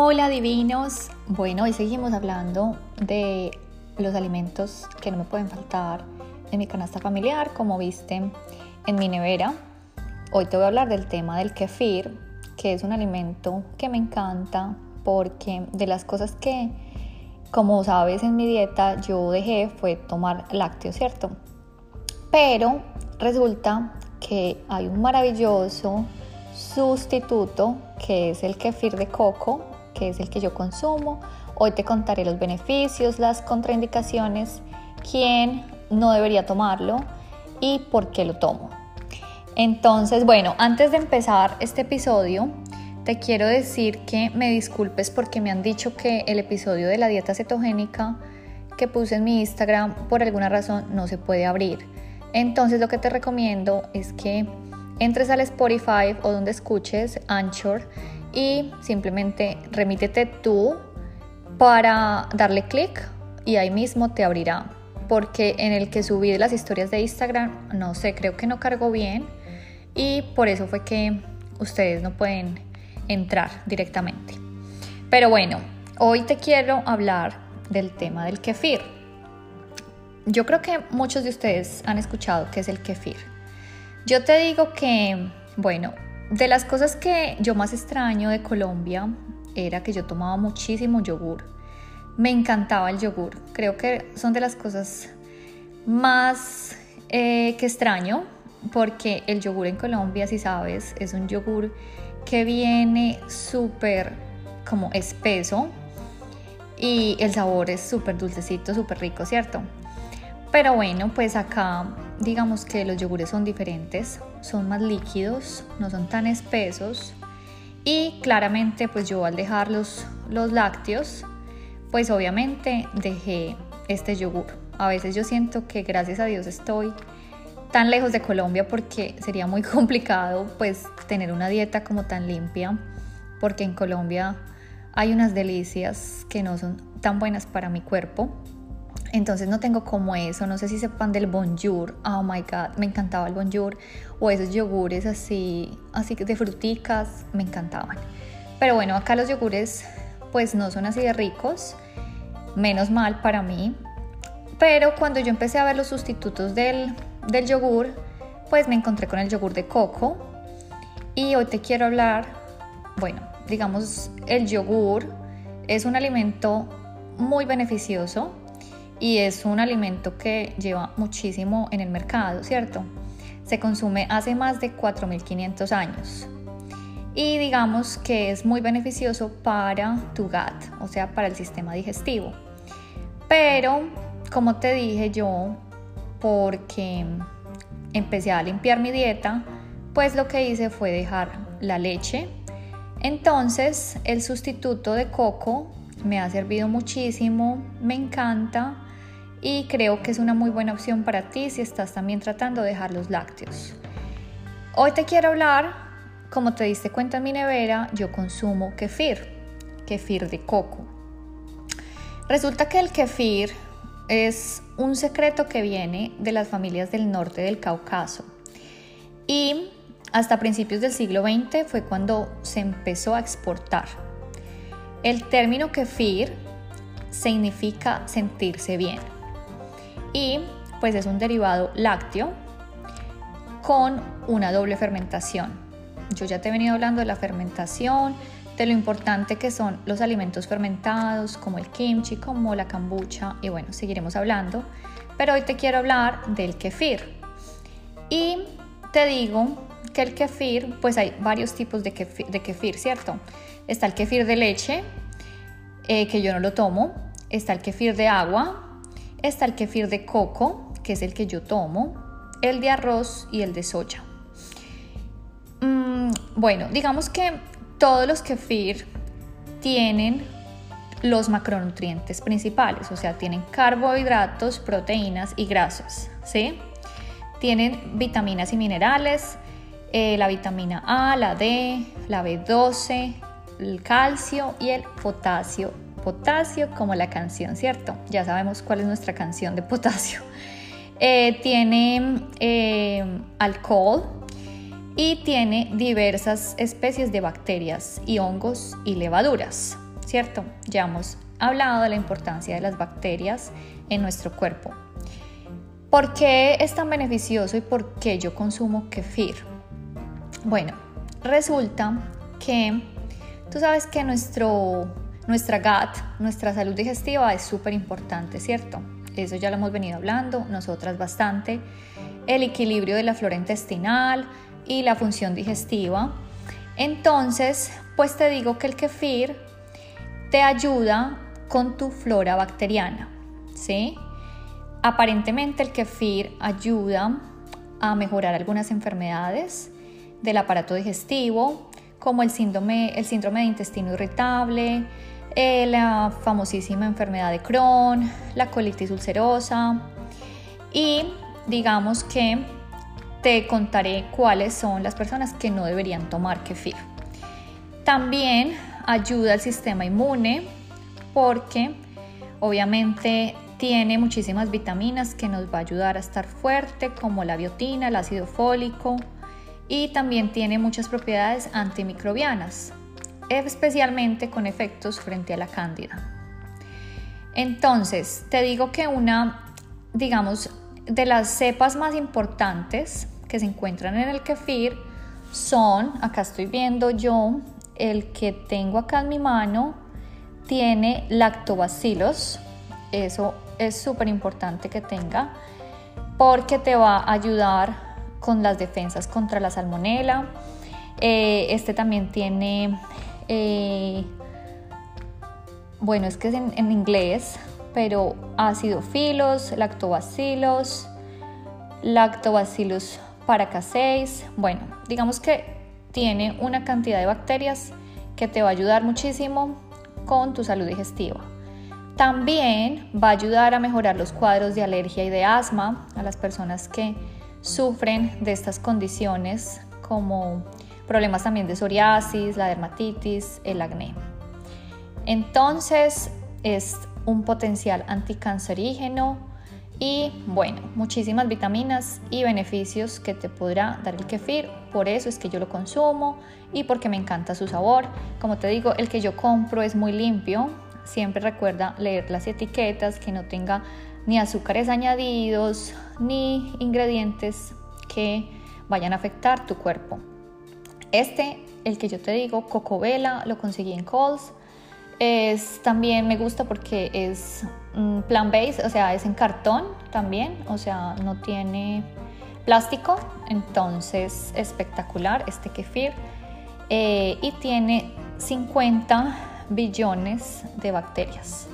Hola divinos. Bueno, hoy seguimos hablando de los alimentos que no me pueden faltar en mi canasta familiar, como viste en mi nevera. Hoy te voy a hablar del tema del kefir, que es un alimento que me encanta porque de las cosas que, como sabes, en mi dieta yo dejé fue tomar lácteos, ¿cierto? Pero resulta que hay un maravilloso sustituto que es el kefir de coco que es el que yo consumo. Hoy te contaré los beneficios, las contraindicaciones, quién no debería tomarlo y por qué lo tomo. Entonces, bueno, antes de empezar este episodio, te quiero decir que me disculpes porque me han dicho que el episodio de la dieta cetogénica que puse en mi Instagram por alguna razón no se puede abrir. Entonces lo que te recomiendo es que entres al Spotify o donde escuches Anchor y simplemente remítete tú para darle clic y ahí mismo te abrirá. Porque en el que subí las historias de Instagram, no sé, creo que no cargó bien y por eso fue que ustedes no pueden entrar directamente. Pero bueno, hoy te quiero hablar del tema del kefir. Yo creo que muchos de ustedes han escuchado qué es el kefir. Yo te digo que, bueno, de las cosas que yo más extraño de Colombia era que yo tomaba muchísimo yogur. Me encantaba el yogur. Creo que son de las cosas más eh, que extraño porque el yogur en Colombia, si sabes, es un yogur que viene súper como espeso y el sabor es súper dulcecito, súper rico, ¿cierto? Pero bueno, pues acá digamos que los yogures son diferentes, son más líquidos, no son tan espesos y claramente pues yo al dejar los, los lácteos pues obviamente dejé este yogur. A veces yo siento que gracias a Dios estoy tan lejos de Colombia porque sería muy complicado pues tener una dieta como tan limpia porque en Colombia hay unas delicias que no son tan buenas para mi cuerpo entonces no tengo como eso, no sé si sepan del bonjour, oh my god, me encantaba el bonjour. O esos yogures así, así de fruticas, me encantaban. Pero bueno, acá los yogures pues no son así de ricos, menos mal para mí. Pero cuando yo empecé a ver los sustitutos del, del yogur, pues me encontré con el yogur de coco. Y hoy te quiero hablar, bueno, digamos, el yogur es un alimento muy beneficioso y es un alimento que lleva muchísimo en el mercado, ¿cierto? Se consume hace más de 4.500 años y digamos que es muy beneficioso para tu gut, o sea, para el sistema digestivo. Pero, como te dije yo, porque empecé a limpiar mi dieta, pues lo que hice fue dejar la leche. Entonces, el sustituto de coco me ha servido muchísimo, me encanta y creo que es una muy buena opción para ti si estás también tratando de dejar los lácteos. Hoy te quiero hablar, como te diste cuenta en mi nevera, yo consumo kefir, kefir de coco. Resulta que el kefir es un secreto que viene de las familias del norte del Cáucaso y hasta principios del siglo XX fue cuando se empezó a exportar. El término kefir significa sentirse bien y pues es un derivado lácteo con una doble fermentación. Yo ya te he venido hablando de la fermentación, de lo importante que son los alimentos fermentados como el kimchi, como la kombucha y bueno, seguiremos hablando, pero hoy te quiero hablar del kefir. Y te digo que el kefir, pues hay varios tipos de kefir, ¿cierto? Está el kefir de leche, eh, que yo no lo tomo, está el kefir de agua, Está el kefir de coco, que es el que yo tomo, el de arroz y el de soya. Mm, bueno, digamos que todos los kefir tienen los macronutrientes principales, o sea, tienen carbohidratos, proteínas y grasas, ¿sí? Tienen vitaminas y minerales, eh, la vitamina A, la D, la B12, el calcio y el potasio potasio como la canción, ¿cierto? Ya sabemos cuál es nuestra canción de potasio. Eh, tiene eh, alcohol y tiene diversas especies de bacterias y hongos y levaduras. ¿cierto? Ya hemos hablado de la importancia de las bacterias en nuestro cuerpo. ¿Por qué es tan beneficioso y por qué yo consumo kefir? Bueno, resulta que tú sabes que nuestro, nuestra gut, nuestra salud digestiva es súper importante, ¿cierto? Eso ya lo hemos venido hablando, nosotras bastante. El equilibrio de la flora intestinal y la función digestiva. Entonces, pues te digo que el kefir te ayuda con tu flora bacteriana, ¿sí? Aparentemente el kefir ayuda a mejorar algunas enfermedades del aparato digestivo, como el síndrome, el síndrome de intestino irritable, eh, la famosísima enfermedad de Crohn, la colitis ulcerosa y digamos que te contaré cuáles son las personas que no deberían tomar kefir. También ayuda al sistema inmune porque obviamente tiene muchísimas vitaminas que nos va a ayudar a estar fuerte, como la biotina, el ácido fólico, y también tiene muchas propiedades antimicrobianas, especialmente con efectos frente a la cándida. Entonces, te digo que una, digamos, de las cepas más importantes que se encuentran en el kefir son, acá estoy viendo yo, el que tengo acá en mi mano, tiene lactobacilos, eso es súper importante que tenga porque te va a ayudar con las defensas contra la salmonela. Eh, este también tiene, eh, bueno, es que es en, inglés, pero acidofilos, lactobacilos, lactobacillus paracaseis. Bueno, digamos que tiene una cantidad de bacterias que te va a ayudar muchísimo con tu salud digestiva. También va a ayudar a mejorar los cuadros de alergia y de asma a las personas que sufren de estas condiciones como problemas también de psoriasis, la dermatitis, el acné. Entonces es un potencial anticancerígeno y bueno, muchísimas vitaminas y beneficios que te podrá dar el kefir. Por eso es que yo lo consumo y porque me encanta su sabor. Como te digo, el que yo compro es muy limpio, Siempre recuerda leer las etiquetas, que no tenga ni azúcares añadidos ni ingredientes que vayan a afectar tu cuerpo. Este, el que yo te digo, Cocovela, lo conseguí en Coles. Es, también me gusta porque es plan plant based, o sea, es en cartón también, o sea, no tiene plástico, entonces espectacular este kefir. Eh, y tiene 50 billones de bacterias.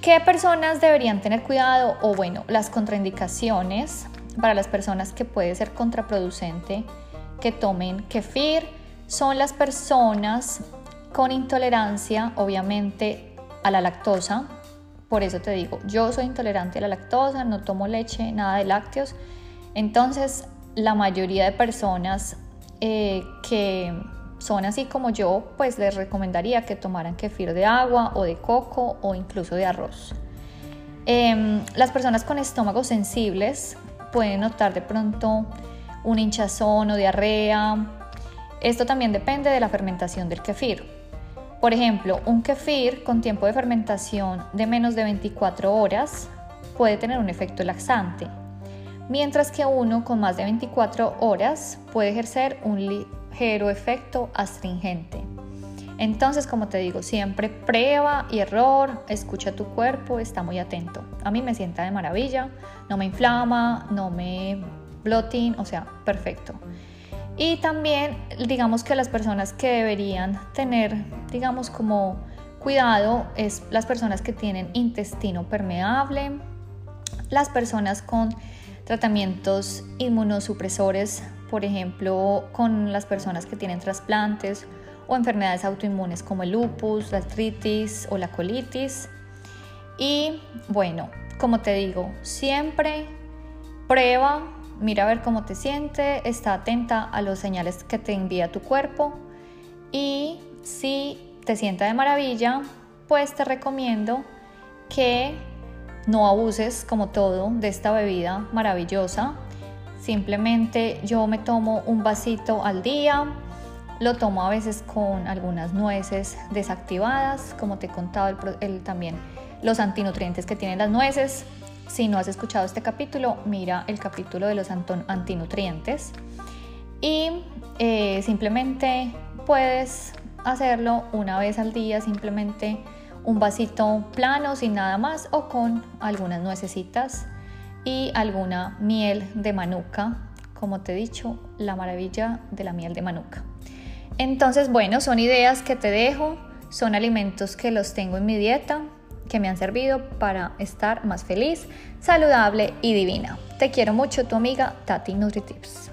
¿Qué personas deberían tener cuidado? O bueno, las contraindicaciones para las personas que puede ser contraproducente que tomen kefir son las personas con intolerancia, obviamente, a la lactosa. Por eso te digo, yo soy intolerante a la lactosa, no tomo leche, nada de lácteos. Entonces, la mayoría de personas eh, que son así como yo, pues les recomendaría que tomaran kefir de agua o de coco o incluso de arroz. Em, las personas con estómagos sensibles pueden notar de pronto un hinchazón o diarrea. Esto también depende de la fermentación del kefir. Por ejemplo, un kefir con tiempo de fermentación de menos de 24 horas puede tener un efecto laxante, mientras que uno con más de 24 horas puede ejercer un efecto astringente. Entonces, como te digo, siempre prueba y error, escucha tu cuerpo, está muy atento. A mí me sienta de maravilla, no me inflama, no me bloating, o sea, perfecto. Y también, digamos que las personas que deberían tener, digamos, como cuidado es las personas que tienen intestino permeable, las personas con tratamientos inmunosupresores por ejemplo, con las personas que tienen trasplantes o enfermedades autoinmunes como el lupus, la artritis o la colitis. Y bueno, como te digo, siempre prueba, mira a ver cómo te siente, está atenta a los señales que te envía tu cuerpo y si te sienta de maravilla, pues te recomiendo que no abuses como todo de esta bebida maravillosa Simplemente yo me tomo un vasito al día, Lo tomo a veces con algunas nueces desactivadas, como te he contado también los antinutrientes que tienen las nueces. Si no has escuchado este capítulo, mira el capítulo de los antinutrientes. Y eh, simplemente puedes hacerlo una vez al día, simplemente un vasito plano sin nada más o con algunas nuecesitas y alguna miel de manuka, como te he dicho, la maravilla de la miel de manuka. Entonces, bueno, son ideas que te dejo, son alimentos que los tengo en mi dieta, que me han servido para estar más feliz, saludable y divina. Te quiero mucho, tu amiga Tati NutriTips.